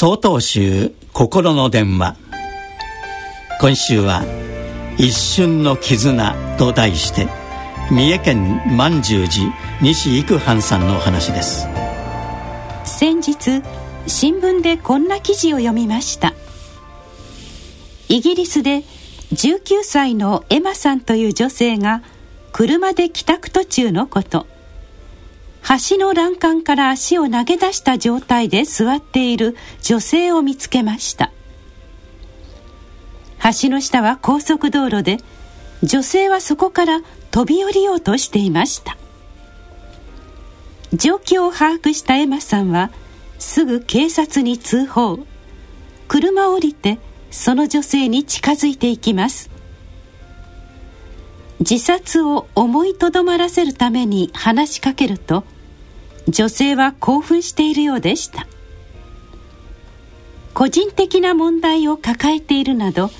総統集心の電話。今週は「一瞬の絆」と題して三重県満十寺西育藩さんのお話です。先日新聞でこんな記事を読みました。イギリスで19歳のエマさんという女性が車で帰宅途中のこと。橋の欄干から足を投げ出した状態で座っている女性を見つけました。橋の下は高速道路で女性はそこから飛び降りようとしていました。状況を把握したエマさんはすぐ警察に通報。車を降りてその女性に近づいていきます。自殺を思いとどまらせるために話しかけると女性は興奮しているようでした。個人的な問題を抱えているなど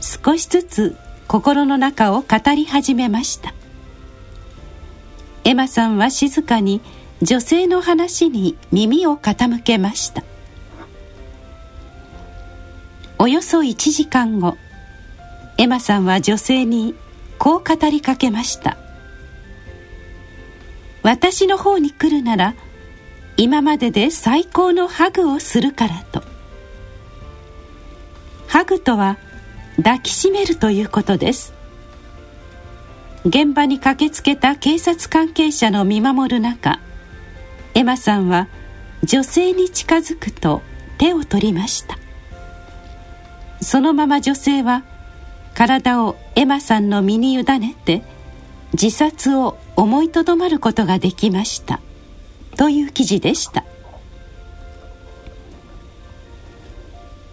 少しずつ心の中を語り始めました。エマさんは静かに女性の話に耳を傾けました。およそ1時間後エマさんは女性にこう語りかけました。私の方に来るなら今までで最高のハグをするからと。ハグとは抱きしめるということです。現場に駆けつけた警察関係者の見守る中エマさんは女性に近づくと手を取りました。そのまま女性は体をエマさんの身に委ねて自殺を思いとどまることができました。という記事でした。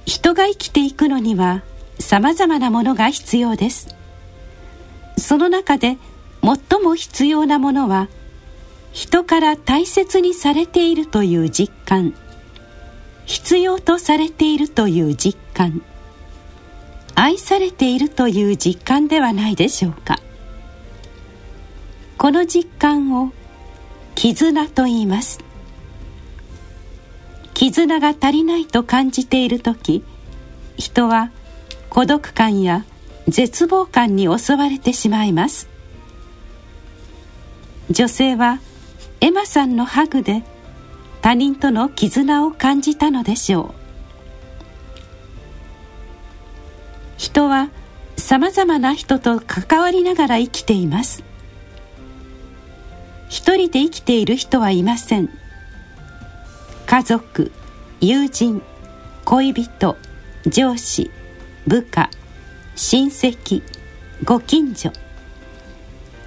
人が生きていくのにはさまざまなものが必要です。その中で最も必要なものは人から大切にされているという実感。必要とされているという実感。愛されているという実感ではないでしょうか。この実感を絆と言います。絆が足りないと感じている時人は孤独感や絶望感に襲われてしまいます。女性はエマさんのハグで他人との絆を感じたのでしょう。人はさまざまな人と関わりながら生きています。一人で生きている人はいません。家族友人恋人上司部下親戚ご近所。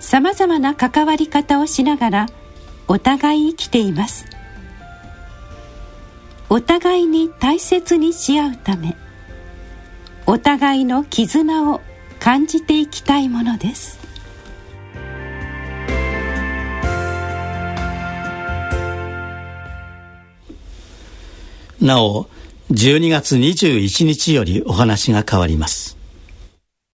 さまざまな関わり方をしながらお互い生きています。お互いに大切にし合うため。お互いの絆を感じていきたいものです。なお12月21日よりお話が変わります。